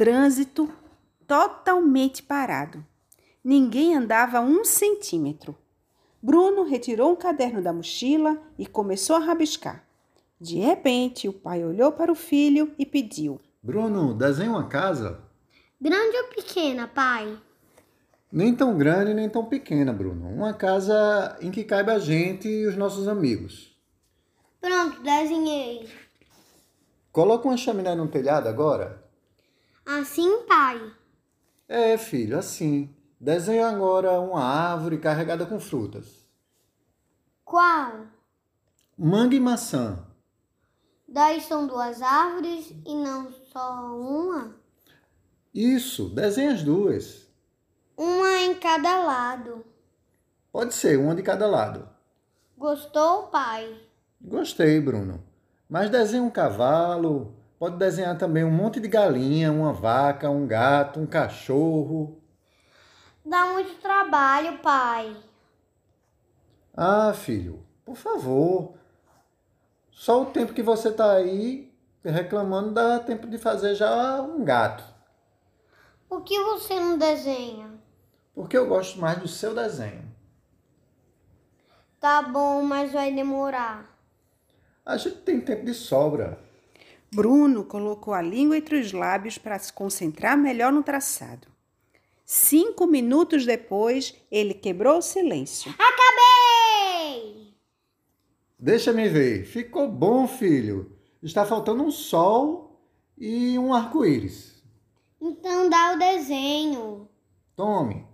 Trânsito totalmente parado. Ninguém andava um centímetro. Bruno retirou um caderno da mochila e começou a rabiscar. De repente, o pai olhou para o filho e pediu: Bruno, desenha uma casa. Grande ou pequena, pai? Nem tão grande nem tão pequena, Bruno. Uma casa em que caiba a gente e os nossos amigos. Pronto, desenhei. Coloca uma chaminé no telhado agora. Assim, pai? É, filho, assim. Desenha agora uma árvore carregada com frutas. Qual? Manga e maçã. Daí são duas árvores e não só uma? Isso, desenha as duas. Uma em cada lado. Pode ser, uma de cada lado. Gostou, pai? Gostei, Bruno. Mas desenha um cavalo, pode desenhar também um monte de galinha, uma vaca, um gato, um cachorro. Dá muito trabalho, pai. Ah, filho, por favor. Só o tempo que você tá aí reclamando dá tempo de fazer já um gato. Por que você não desenha? Porque eu gosto mais do seu desenho. Tá bom, mas vai demorar. A gente tem tempo de sobra. Bruno colocou a língua entre os lábios para se concentrar melhor no traçado. Cinco minutos depois, ele quebrou o silêncio. Acabei! Deixa-me ver. Ficou bom, filho. Está faltando um sol e um arco-íris. Então dá o desenho. Tome.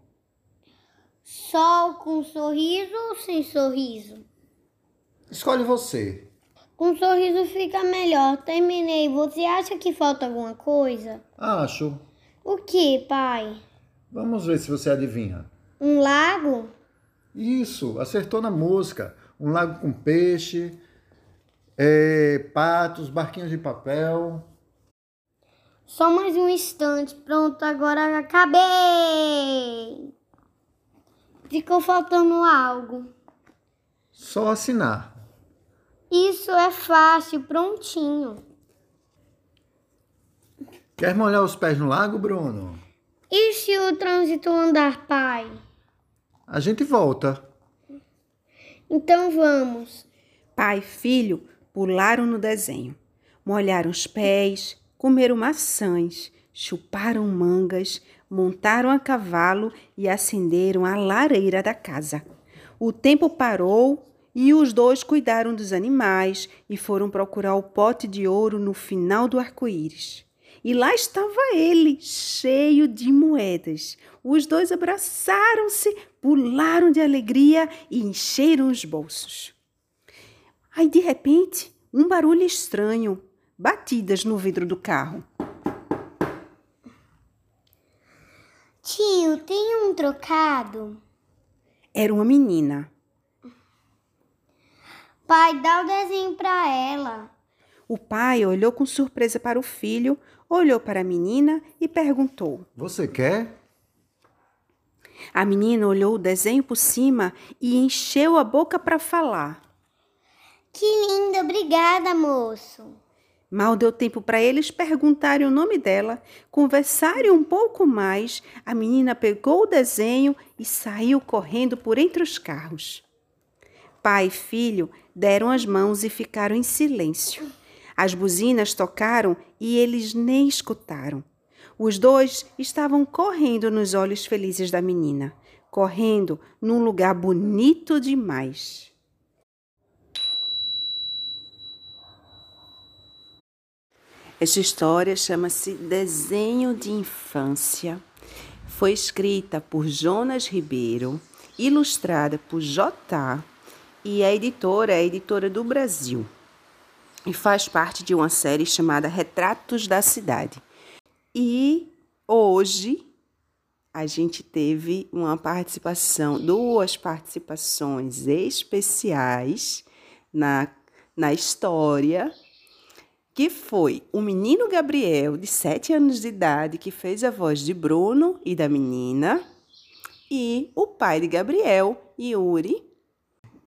Sol com sorriso ou sem sorriso? Escolhe você. Com sorriso fica melhor. Terminei. Você acha que falta alguma coisa? Acho. O que, pai? Vamos ver se você adivinha. Um lago? Isso, acertou na música. Um lago com peixe, é, patos, barquinhos de papel. Só mais um instante. Pronto, agora acabei. Ficou faltando algo. Só assinar. Isso é fácil, prontinho. Quer molhar os pés no lago, Bruno? E se o trânsito andar, pai? A gente volta. Então vamos. Pai e filho pularam no desenho, molharam os pés, comeram maçãs, chuparam mangas, montaram a cavalo e acenderam a lareira da casa. O tempo parou e os dois cuidaram dos animais e foram procurar o pote de ouro no final do arco-íris. E lá estava ele, cheio de moedas. Os dois abraçaram-se, pularam de alegria e encheram os bolsos. Aí, de repente, um barulho estranho, batidas no vidro do carro. Tio, tem um trocado? Era uma menina. Pai, dá o desenho para ela. O pai olhou com surpresa para o filho, olhou para a menina e perguntou: Você quer? A menina olhou o desenho por cima e encheu a boca para falar. Que linda, obrigada, moço. Mal deu tempo para eles perguntarem o nome dela, conversarem um pouco mais. A menina pegou o desenho e saiu correndo por entre os carros. Pai e filho deram as mãos e ficaram em silêncio. As buzinas tocaram e eles nem escutaram. Os dois estavam correndo nos olhos felizes da menina, correndo num lugar bonito demais. Esta história chama-se Desenho de Infância. Foi escrita por Jonas Ribeiro, ilustrada por J. E a editora é editora do Brasil. e faz parte de uma série chamada Retratos da Cidade. E hoje a gente teve uma participação, duas participações especiais na, na história, que foi o menino Gabriel, de 7 anos de idade, que fez a voz de Bruno e da menina, e o pai de Gabriel, Yuri,